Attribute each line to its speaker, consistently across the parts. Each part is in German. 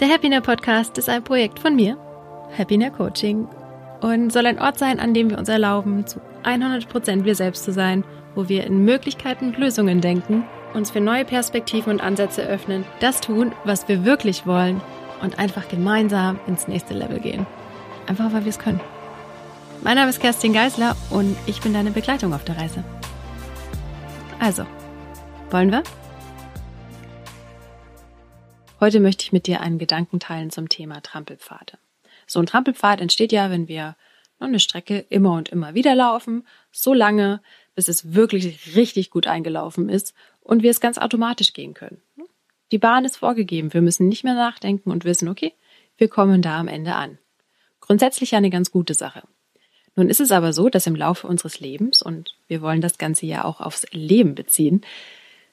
Speaker 1: Der Happiner Podcast ist ein Projekt von mir, Happiner Coaching, und soll ein Ort sein, an dem wir uns erlauben, zu 100% wir selbst zu sein, wo wir in Möglichkeiten und Lösungen denken, uns für neue Perspektiven und Ansätze öffnen, das tun, was wir wirklich wollen und einfach gemeinsam ins nächste Level gehen. Einfach weil wir es können. Mein Name ist Kerstin Geisler und ich bin deine Begleitung auf der Reise. Also, wollen wir? Heute möchte ich mit dir einen Gedanken teilen zum Thema Trampelpfade. So ein Trampelpfad entsteht ja, wenn wir eine Strecke immer und immer wieder laufen, so lange, bis es wirklich richtig gut eingelaufen ist und wir es ganz automatisch gehen können. Die Bahn ist vorgegeben, wir müssen nicht mehr nachdenken und wissen, okay, wir kommen da am Ende an. Grundsätzlich eine ganz gute Sache. Nun ist es aber so, dass im Laufe unseres Lebens, und wir wollen das Ganze ja auch aufs Leben beziehen,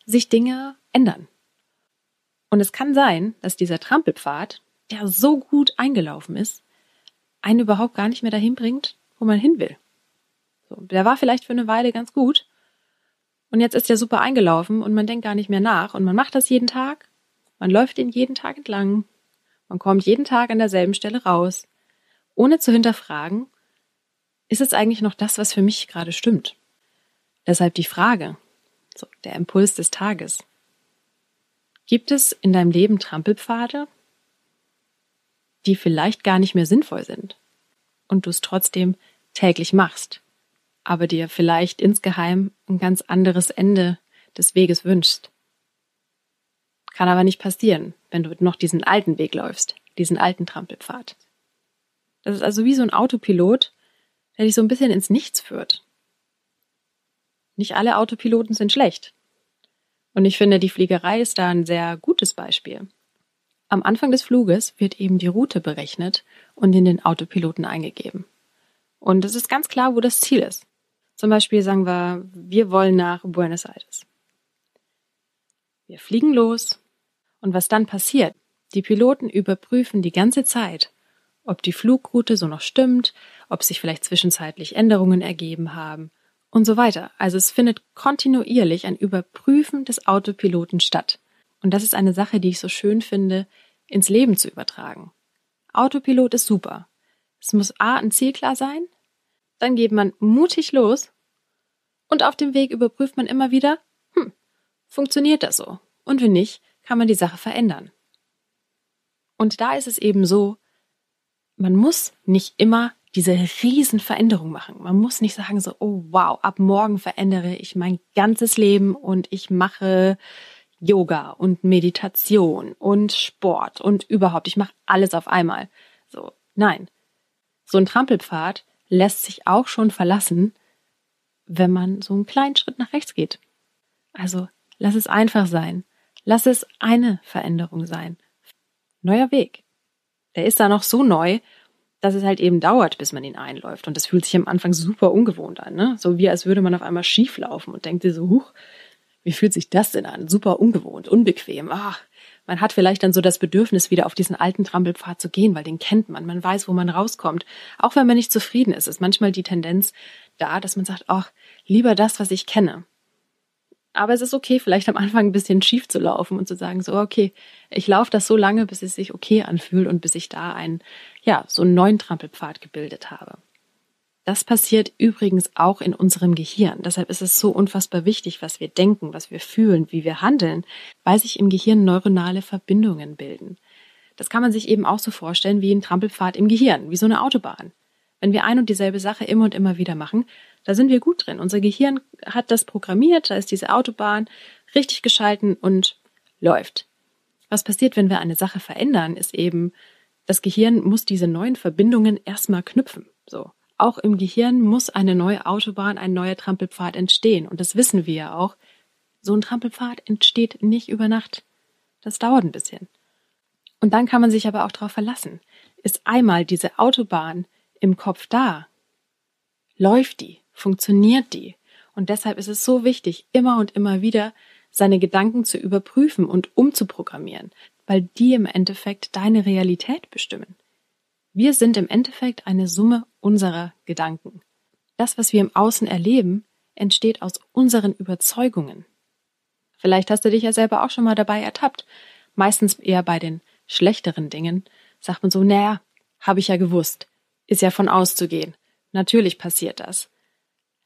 Speaker 1: sich Dinge ändern. Und es kann sein, dass dieser Trampelpfad, der so gut eingelaufen ist, einen überhaupt gar nicht mehr dahin bringt, wo man hin will. So, der war vielleicht für eine Weile ganz gut. Und jetzt ist der super eingelaufen und man denkt gar nicht mehr nach und man macht das jeden Tag. Man läuft ihn jeden Tag entlang. Man kommt jeden Tag an derselben Stelle raus, ohne zu hinterfragen, ist es eigentlich noch das, was für mich gerade stimmt? Deshalb die Frage, so, der Impuls des Tages. Gibt es in deinem Leben Trampelpfade, die vielleicht gar nicht mehr sinnvoll sind und du es trotzdem täglich machst, aber dir vielleicht insgeheim ein ganz anderes Ende des Weges wünschst? Kann aber nicht passieren, wenn du noch diesen alten Weg läufst, diesen alten Trampelpfad. Das ist also wie so ein Autopilot, der dich so ein bisschen ins Nichts führt. Nicht alle Autopiloten sind schlecht. Und ich finde, die Fliegerei ist da ein sehr gutes Beispiel. Am Anfang des Fluges wird eben die Route berechnet und in den Autopiloten eingegeben. Und es ist ganz klar, wo das Ziel ist. Zum Beispiel sagen wir, wir wollen nach Buenos Aires. Wir fliegen los und was dann passiert? Die Piloten überprüfen die ganze Zeit, ob die Flugroute so noch stimmt, ob sich vielleicht zwischenzeitlich Änderungen ergeben haben und so weiter. Also es findet kontinuierlich ein Überprüfen des Autopiloten statt. Und das ist eine Sache, die ich so schön finde, ins Leben zu übertragen. Autopilot ist super. Es muss A ein Ziel klar sein, dann geht man mutig los und auf dem Weg überprüft man immer wieder, hm, funktioniert das so? Und wenn nicht, kann man die Sache verändern. Und da ist es eben so, man muss nicht immer diese riesen Veränderung machen. Man muss nicht sagen so, oh wow, ab morgen verändere ich mein ganzes Leben und ich mache Yoga und Meditation und Sport und überhaupt, ich mache alles auf einmal. So, nein. So ein Trampelpfad lässt sich auch schon verlassen, wenn man so einen kleinen Schritt nach rechts geht. Also, lass es einfach sein. Lass es eine Veränderung sein. Neuer Weg. Der ist da noch so neu dass es halt eben dauert, bis man ihn einläuft. Und das fühlt sich am Anfang super ungewohnt an, ne? So wie als würde man auf einmal schief laufen und denkt dir so, huch, wie fühlt sich das denn an? Super ungewohnt, unbequem. Ach, man hat vielleicht dann so das Bedürfnis, wieder auf diesen alten Trampelpfad zu gehen, weil den kennt man. Man weiß, wo man rauskommt. Auch wenn man nicht zufrieden ist, ist manchmal die Tendenz da, dass man sagt, ach, lieber das, was ich kenne. Aber es ist okay, vielleicht am Anfang ein bisschen schief zu laufen und zu sagen, so, okay, ich laufe das so lange, bis es sich okay anfühlt und bis ich da einen, ja, so einen neuen Trampelpfad gebildet habe. Das passiert übrigens auch in unserem Gehirn. Deshalb ist es so unfassbar wichtig, was wir denken, was wir fühlen, wie wir handeln, weil sich im Gehirn neuronale Verbindungen bilden. Das kann man sich eben auch so vorstellen wie ein Trampelpfad im Gehirn, wie so eine Autobahn. Wenn wir ein und dieselbe Sache immer und immer wieder machen, da sind wir gut drin. Unser Gehirn hat das programmiert, da ist diese Autobahn richtig geschalten und läuft. Was passiert, wenn wir eine Sache verändern, ist eben, das Gehirn muss diese neuen Verbindungen erstmal knüpfen. So. Auch im Gehirn muss eine neue Autobahn, ein neuer Trampelpfad entstehen. Und das wissen wir ja auch. So ein Trampelpfad entsteht nicht über Nacht. Das dauert ein bisschen. Und dann kann man sich aber auch darauf verlassen. Ist einmal diese Autobahn im Kopf da, läuft die, funktioniert die. Und deshalb ist es so wichtig, immer und immer wieder seine Gedanken zu überprüfen und umzuprogrammieren, weil die im Endeffekt deine Realität bestimmen. Wir sind im Endeffekt eine Summe unserer Gedanken. Das, was wir im Außen erleben, entsteht aus unseren Überzeugungen. Vielleicht hast du dich ja selber auch schon mal dabei ertappt, meistens eher bei den schlechteren Dingen sagt man so, naja, habe ich ja gewusst. Ist ja von auszugehen. Natürlich passiert das.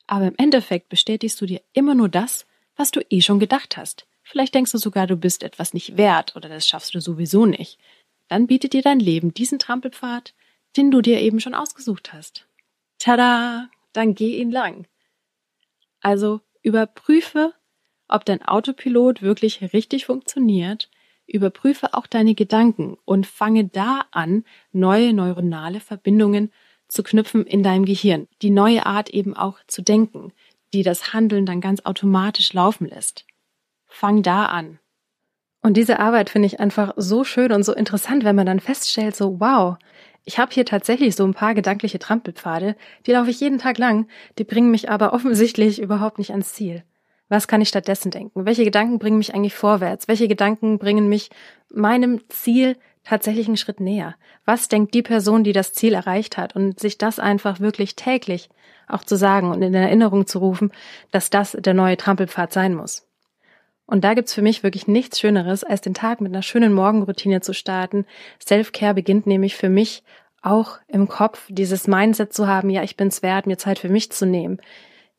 Speaker 1: Aber im Endeffekt bestätigst du dir immer nur das, was du eh schon gedacht hast. Vielleicht denkst du sogar, du bist etwas nicht wert oder das schaffst du sowieso nicht. Dann bietet dir dein Leben diesen Trampelpfad, den du dir eben schon ausgesucht hast. Tada! Dann geh ihn lang. Also überprüfe, ob dein Autopilot wirklich richtig funktioniert, überprüfe auch deine Gedanken und fange da an, neue neuronale Verbindungen zu knüpfen in deinem Gehirn, die neue Art eben auch zu denken, die das Handeln dann ganz automatisch laufen lässt. Fang da an. Und diese Arbeit finde ich einfach so schön und so interessant, wenn man dann feststellt, so wow, ich habe hier tatsächlich so ein paar gedankliche Trampelpfade, die laufe ich jeden Tag lang, die bringen mich aber offensichtlich überhaupt nicht ans Ziel. Was kann ich stattdessen denken? Welche Gedanken bringen mich eigentlich vorwärts? Welche Gedanken bringen mich meinem Ziel tatsächlich einen Schritt näher? Was denkt die Person, die das Ziel erreicht hat? Und sich das einfach wirklich täglich auch zu sagen und in Erinnerung zu rufen, dass das der neue Trampelpfad sein muss. Und da gibt's für mich wirklich nichts Schöneres, als den Tag mit einer schönen Morgenroutine zu starten. Self-Care beginnt nämlich für mich auch im Kopf, dieses Mindset zu haben, ja, ich bin's wert, mir Zeit für mich zu nehmen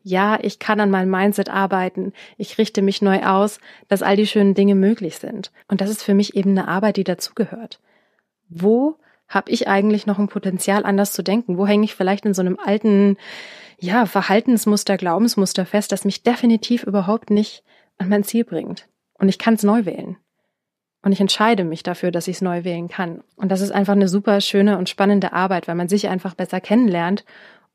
Speaker 1: ja, ich kann an meinem Mindset arbeiten, ich richte mich neu aus, dass all die schönen Dinge möglich sind. Und das ist für mich eben eine Arbeit, die dazugehört. Wo habe ich eigentlich noch ein Potenzial, anders zu denken? Wo hänge ich vielleicht in so einem alten, ja, Verhaltensmuster, Glaubensmuster fest, das mich definitiv überhaupt nicht an mein Ziel bringt? Und ich kann es neu wählen. Und ich entscheide mich dafür, dass ich es neu wählen kann. Und das ist einfach eine super schöne und spannende Arbeit, weil man sich einfach besser kennenlernt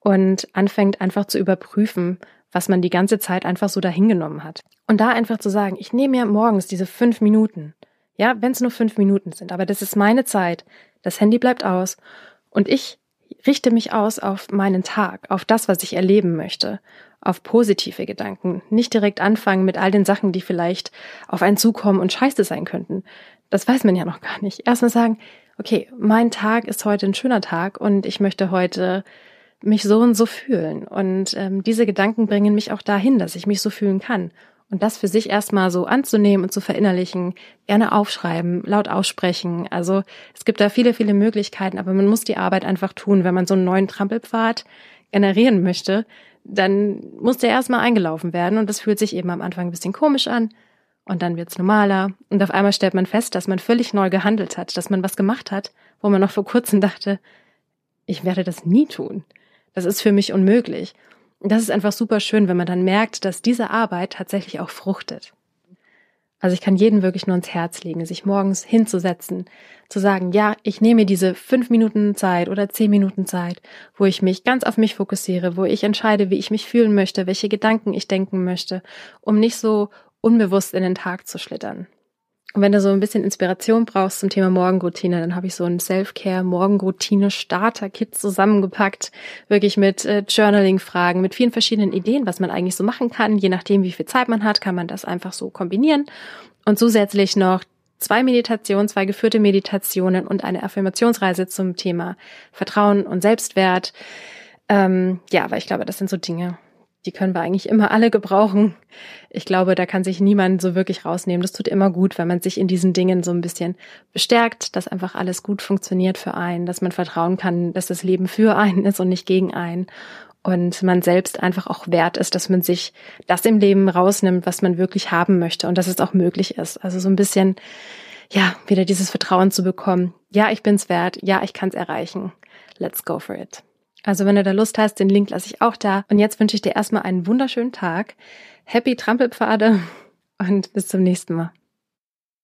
Speaker 1: und anfängt einfach zu überprüfen, was man die ganze Zeit einfach so dahingenommen hat. Und da einfach zu sagen, ich nehme mir morgens diese fünf Minuten, ja, wenn es nur fünf Minuten sind, aber das ist meine Zeit, das Handy bleibt aus und ich richte mich aus auf meinen Tag, auf das, was ich erleben möchte, auf positive Gedanken, nicht direkt anfangen mit all den Sachen, die vielleicht auf einen zukommen und scheiße sein könnten. Das weiß man ja noch gar nicht. Erstmal sagen, okay, mein Tag ist heute ein schöner Tag und ich möchte heute mich so und so fühlen. Und ähm, diese Gedanken bringen mich auch dahin, dass ich mich so fühlen kann. Und das für sich erstmal so anzunehmen und zu verinnerlichen, gerne aufschreiben, laut aussprechen. Also es gibt da viele, viele Möglichkeiten, aber man muss die Arbeit einfach tun. Wenn man so einen neuen Trampelpfad generieren möchte, dann muss der erstmal eingelaufen werden und das fühlt sich eben am Anfang ein bisschen komisch an und dann wird's normaler und auf einmal stellt man fest, dass man völlig neu gehandelt hat, dass man was gemacht hat, wo man noch vor kurzem dachte, ich werde das nie tun. Das ist für mich unmöglich. Das ist einfach super schön, wenn man dann merkt, dass diese Arbeit tatsächlich auch fruchtet. Also ich kann jeden wirklich nur ins Herz legen, sich morgens hinzusetzen, zu sagen, ja, ich nehme diese fünf Minuten Zeit oder zehn Minuten Zeit, wo ich mich ganz auf mich fokussiere, wo ich entscheide, wie ich mich fühlen möchte, welche Gedanken ich denken möchte, um nicht so unbewusst in den Tag zu schlittern. Und wenn du so ein bisschen Inspiration brauchst zum Thema Morgenroutine, dann habe ich so ein Self-Care Morgenroutine Starter Kit zusammengepackt, wirklich mit äh, Journaling Fragen, mit vielen verschiedenen Ideen, was man eigentlich so machen kann, je nachdem wie viel Zeit man hat, kann man das einfach so kombinieren. Und zusätzlich noch zwei Meditationen, zwei geführte Meditationen und eine Affirmationsreise zum Thema Vertrauen und Selbstwert. Ähm, ja, weil ich glaube, das sind so Dinge, die können wir eigentlich immer alle gebrauchen. Ich glaube, da kann sich niemand so wirklich rausnehmen. Das tut immer gut, wenn man sich in diesen Dingen so ein bisschen bestärkt, dass einfach alles gut funktioniert für einen, dass man vertrauen kann, dass das Leben für einen ist und nicht gegen einen. Und man selbst einfach auch wert ist, dass man sich das im Leben rausnimmt, was man wirklich haben möchte und dass es auch möglich ist. Also so ein bisschen, ja, wieder dieses Vertrauen zu bekommen. Ja, ich bin's wert. Ja, ich kann's erreichen. Let's go for it. Also wenn du da Lust hast, den Link lasse ich auch da. Und jetzt wünsche ich dir erstmal einen wunderschönen Tag. Happy Trampelpfade und bis zum nächsten Mal.